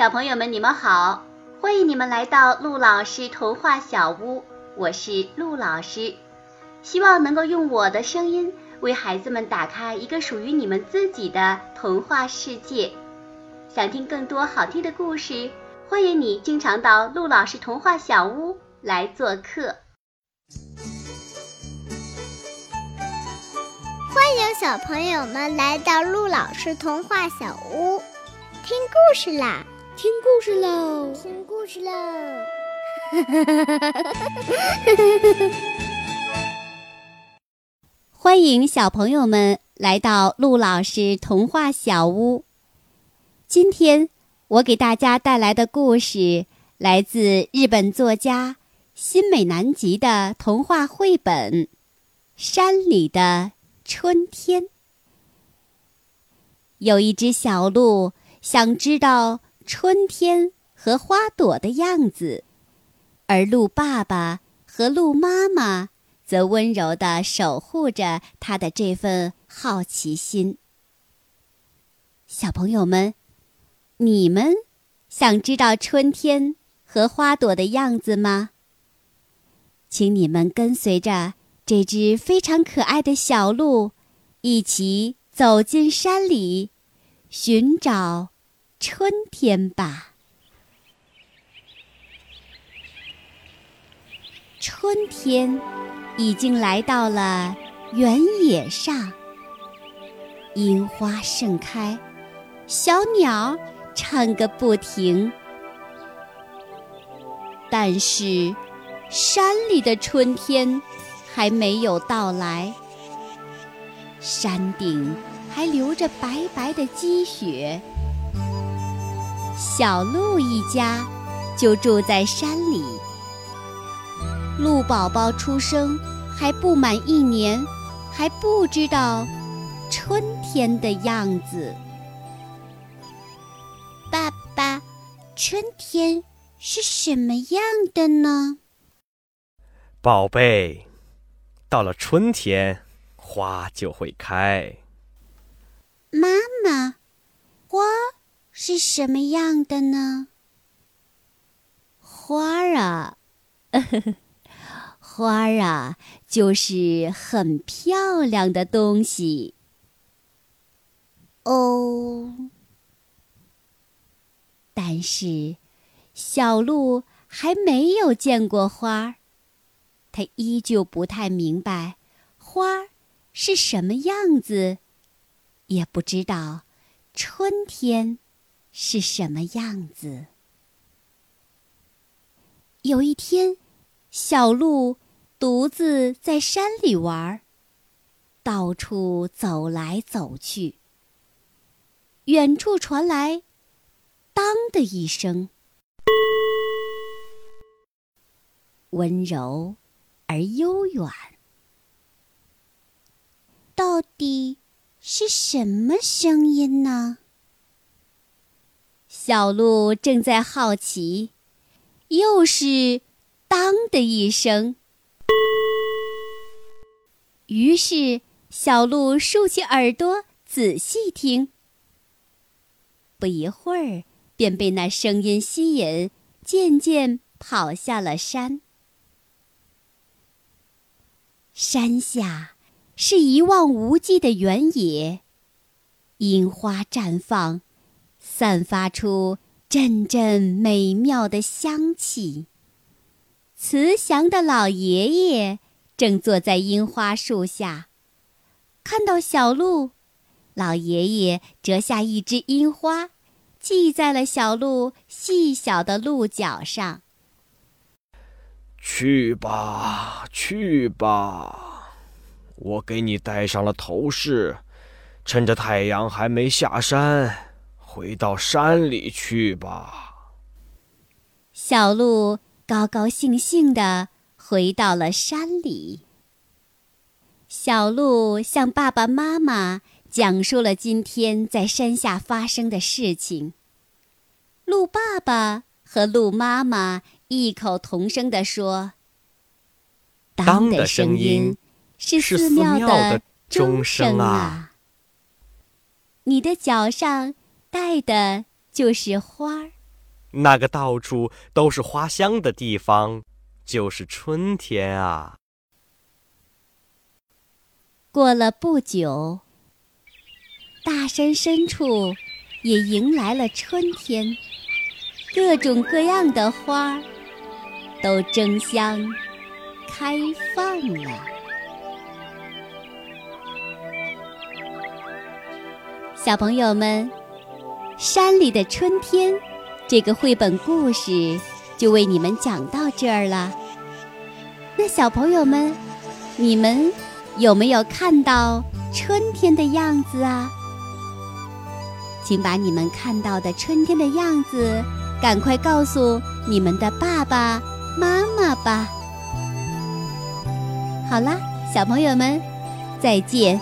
小朋友们，你们好！欢迎你们来到陆老师童话小屋，我是陆老师。希望能够用我的声音为孩子们打开一个属于你们自己的童话世界。想听更多好听的故事，欢迎你经常到陆老师童话小屋来做客。欢迎小朋友们来到陆老师童话小屋，听故事啦！听故事喽！听故事喽！欢迎小朋友们来到陆老师童话小屋。今天我给大家带来的故事来自日本作家新美南吉的童话绘本《山里的春天》。有一只小鹿想知道。春天和花朵的样子，而鹿爸爸和鹿妈妈则温柔地守护着他的这份好奇心。小朋友们，你们想知道春天和花朵的样子吗？请你们跟随着这只非常可爱的小鹿，一起走进山里，寻找。春天吧，春天已经来到了原野上，樱花盛开，小鸟唱个不停。但是，山里的春天还没有到来，山顶还留着白白的积雪。小鹿一家就住在山里。鹿宝宝出生还不满一年，还不知道春天的样子。爸爸，春天是什么样的呢？宝贝，到了春天，花就会开。妈妈，花。是什么样的呢？花儿啊，花儿啊，就是很漂亮的东西。哦，但是小鹿还没有见过花儿，它依旧不太明白花儿是什么样子，也不知道春天。是什么样子？有一天，小鹿独自在山里玩，到处走来走去。远处传来“当”的一声，温柔而悠远。到底是什么声音呢？小鹿正在好奇，又是“当”的一声。于是，小鹿竖起耳朵仔细听。不一会儿，便被那声音吸引，渐渐跑下了山。山下是一望无际的原野，樱花绽放。散发出阵阵美妙的香气。慈祥的老爷爷正坐在樱花树下，看到小鹿，老爷爷折下一只樱花，系在了小鹿细小的鹿角上。去吧，去吧，我给你戴上了头饰，趁着太阳还没下山。回到山里去吧。小鹿高高兴兴地回到了山里。小鹿向爸爸妈妈讲述了今天在山下发生的事情。鹿爸爸和鹿妈妈异口同声地说：“当的声音是寺庙的钟声啊！你的脚上。”戴的就是花儿，那个到处都是花香的地方，就是春天啊。过了不久，大山深处也迎来了春天，各种各样的花儿都争相开放了。小朋友们，山里的春天。这个绘本故事就为你们讲到这儿了。那小朋友们，你们有没有看到春天的样子啊？请把你们看到的春天的样子赶快告诉你们的爸爸妈妈吧。好啦，小朋友们，再见。